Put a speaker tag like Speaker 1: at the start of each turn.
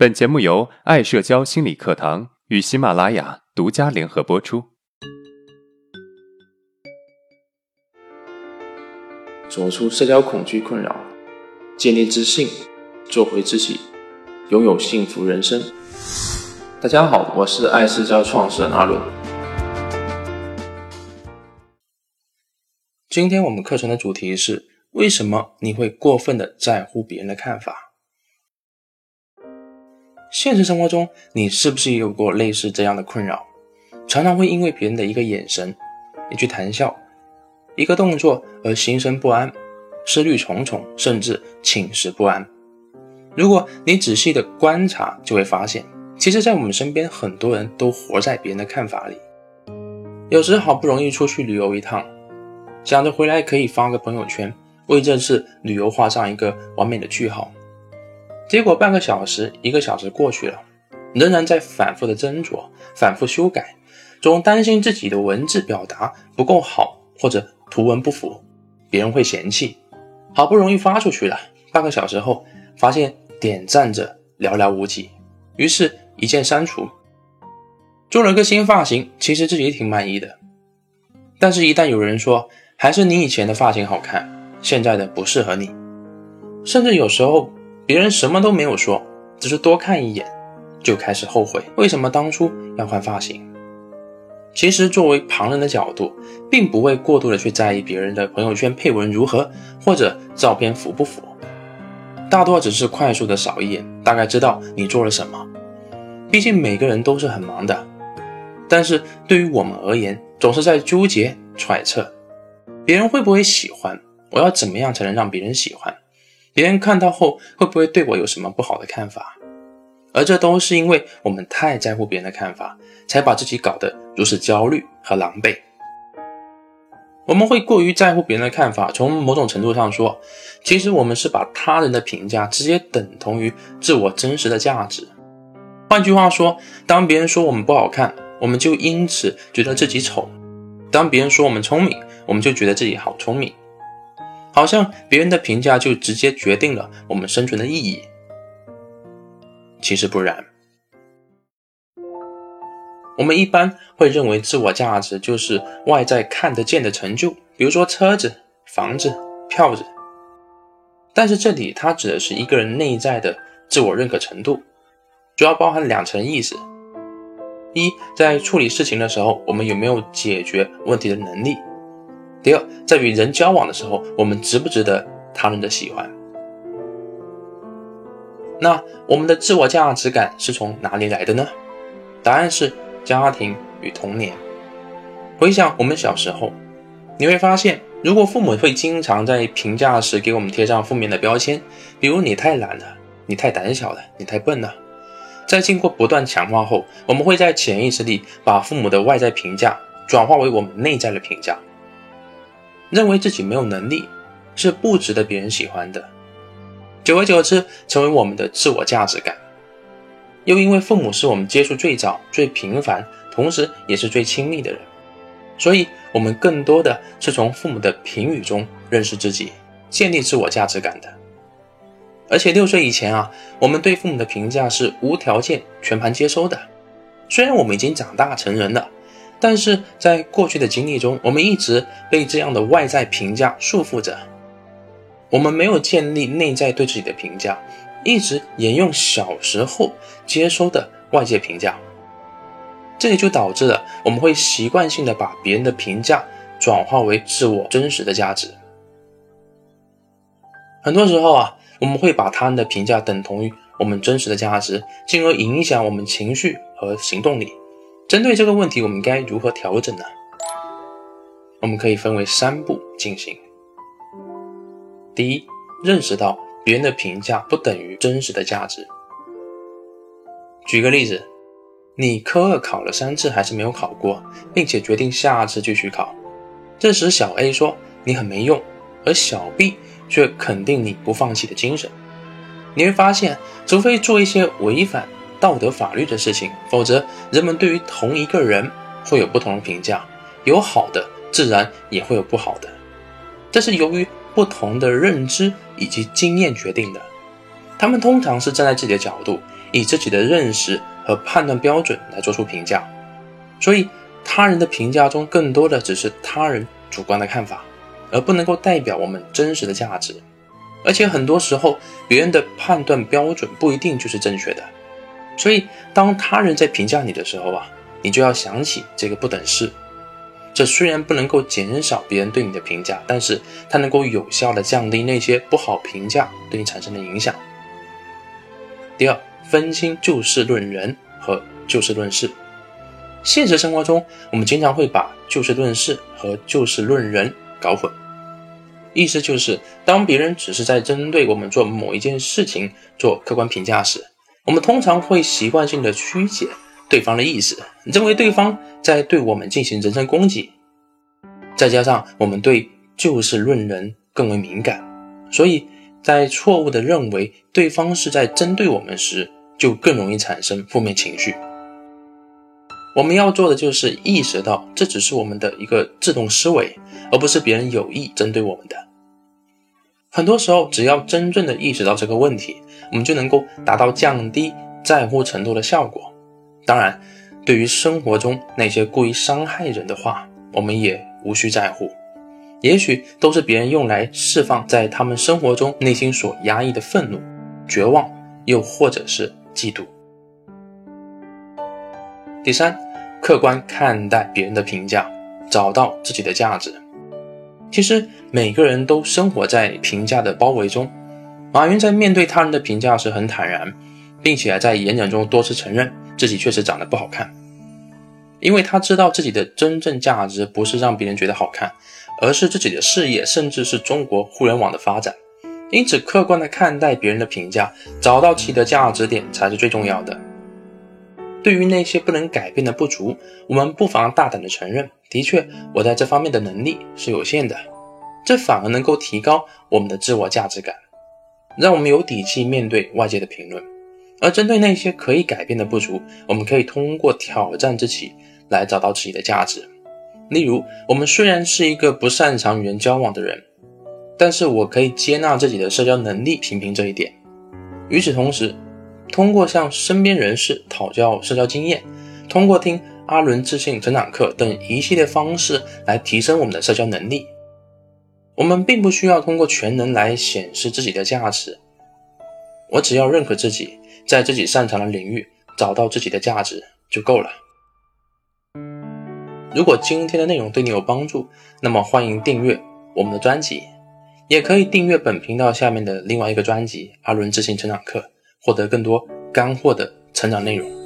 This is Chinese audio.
Speaker 1: 本节目由爱社交心理课堂与喜马拉雅独家联合播出。
Speaker 2: 走出社交恐惧困扰，建立自信，做回自己，拥有幸福人生。大家好，我是爱社交创始人阿伦。今天我们课程的主题是：为什么你会过分的在乎别人的看法？现实生活中，你是不是也有过类似这样的困扰？常常会因为别人的一个眼神、一句谈笑、一个动作而心生不安、思虑重重，甚至寝食不安。如果你仔细的观察，就会发现，其实，在我们身边，很多人都活在别人的看法里。有时好不容易出去旅游一趟，想着回来可以发个朋友圈，为这次旅游画上一个完美的句号。结果半个小时、一个小时过去了，仍然在反复的斟酌、反复修改，总担心自己的文字表达不够好，或者图文不符，别人会嫌弃。好不容易发出去了，半个小时后发现点赞者寥寥无几，于是一键删除。做了个新发型，其实自己挺满意的，但是，一旦有人说还是你以前的发型好看，现在的不适合你，甚至有时候。别人什么都没有说，只是多看一眼，就开始后悔为什么当初要换发型。其实，作为旁人的角度，并不会过度的去在意别人的朋友圈配文如何，或者照片符不符，大多只是快速的扫一眼，大概知道你做了什么。毕竟每个人都是很忙的，但是对于我们而言，总是在纠结揣测，别人会不会喜欢？我要怎么样才能让别人喜欢？别人看到后会不会对我有什么不好的看法？而这都是因为我们太在乎别人的看法，才把自己搞得如此焦虑和狼狈。我们会过于在乎别人的看法，从某种程度上说，其实我们是把他人的评价直接等同于自我真实的价值。换句话说，当别人说我们不好看，我们就因此觉得自己丑；当别人说我们聪明，我们就觉得自己好聪明。好像别人的评价就直接决定了我们生存的意义，其实不然。我们一般会认为自我价值就是外在看得见的成就，比如说车子、房子、票子。但是这里它指的是一个人内在的自我认可程度，主要包含两层意思：一，在处理事情的时候，我们有没有解决问题的能力？第二，在与人交往的时候，我们值不值得他人的喜欢？那我们的自我价值感是从哪里来的呢？答案是家庭与童年。回想我们小时候，你会发现，如果父母会经常在评价时给我们贴上负面的标签，比如你太懒了，你太胆小了，你太笨了，在经过不断强化后，我们会在潜意识里把父母的外在评价转化为我们内在的评价。认为自己没有能力，是不值得别人喜欢的，久而久之，成为我们的自我价值感。又因为父母是我们接触最早、最频繁，同时也是最亲密的人，所以我们更多的是从父母的评语中认识自己，建立自我价值感的。而且六岁以前啊，我们对父母的评价是无条件、全盘接收的。虽然我们已经长大成人了。但是在过去的经历中，我们一直被这样的外在评价束缚着，我们没有建立内在对自己的评价，一直沿用小时候接收的外界评价，这里就导致了我们会习惯性的把别人的评价转化为自我真实的价值。很多时候啊，我们会把他人的评价等同于我们真实的价值，进而影响我们情绪和行动力。针对这个问题，我们该如何调整呢？我们可以分为三步进行。第一，认识到别人的评价不等于真实的价值。举个例子，你科二考了三次还是没有考过，并且决定下次继续考。这时，小 A 说你很没用，而小 B 却肯定你不放弃的精神。你会发现，除非做一些违反。道德法律的事情，否则人们对于同一个人会有不同的评价，有好的，自然也会有不好的。这是由于不同的认知以及经验决定的。他们通常是站在自己的角度，以自己的认识和判断标准来做出评价，所以他人的评价中更多的只是他人主观的看法，而不能够代表我们真实的价值。而且很多时候，别人的判断标准不一定就是正确的。所以，当他人在评价你的时候啊，你就要想起这个不等式。这虽然不能够减少别人对你的评价，但是它能够有效的降低那些不好评价对你产生的影响。第二，分清就事论人和就事论事。现实生活中，我们经常会把就事论事和就事论人搞混。意思就是，当别人只是在针对我们做某一件事情做客观评价时，我们通常会习惯性的曲解对方的意思，认为对方在对我们进行人身攻击。再加上我们对就事论人更为敏感，所以在错误的认为对方是在针对我们时，就更容易产生负面情绪。我们要做的就是意识到，这只是我们的一个自动思维，而不是别人有意针对我们的。很多时候，只要真正的意识到这个问题，我们就能够达到降低在乎程度的效果。当然，对于生活中那些故意伤害人的话，我们也无需在乎。也许都是别人用来释放在他们生活中内心所压抑的愤怒、绝望，又或者是嫉妒。第三，客观看待别人的评价，找到自己的价值。其实每个人都生活在评价的包围中。马云在面对他人的评价时很坦然，并且在演讲中多次承认自己确实长得不好看，因为他知道自己的真正价值不是让别人觉得好看，而是自己的事业，甚至是中国互联网的发展。因此，客观的看待别人的评价，找到自己的价值点才是最重要的。对于那些不能改变的不足，我们不妨大胆地承认：的确，我在这方面的能力是有限的。这反而能够提高我们的自我价值感，让我们有底气面对外界的评论。而针对那些可以改变的不足，我们可以通过挑战自己来找到自己的价值。例如，我们虽然是一个不擅长与人交往的人，但是我可以接纳自己的社交能力，平平这一点。与此同时，通过向身边人士讨教社交经验，通过听阿伦自信成长课等一系列方式来提升我们的社交能力。我们并不需要通过全能来显示自己的价值，我只要认可自己，在自己擅长的领域找到自己的价值就够了。如果今天的内容对你有帮助，那么欢迎订阅我们的专辑，也可以订阅本频道下面的另外一个专辑《阿伦自信成长课》。获得更多干货的成长内容。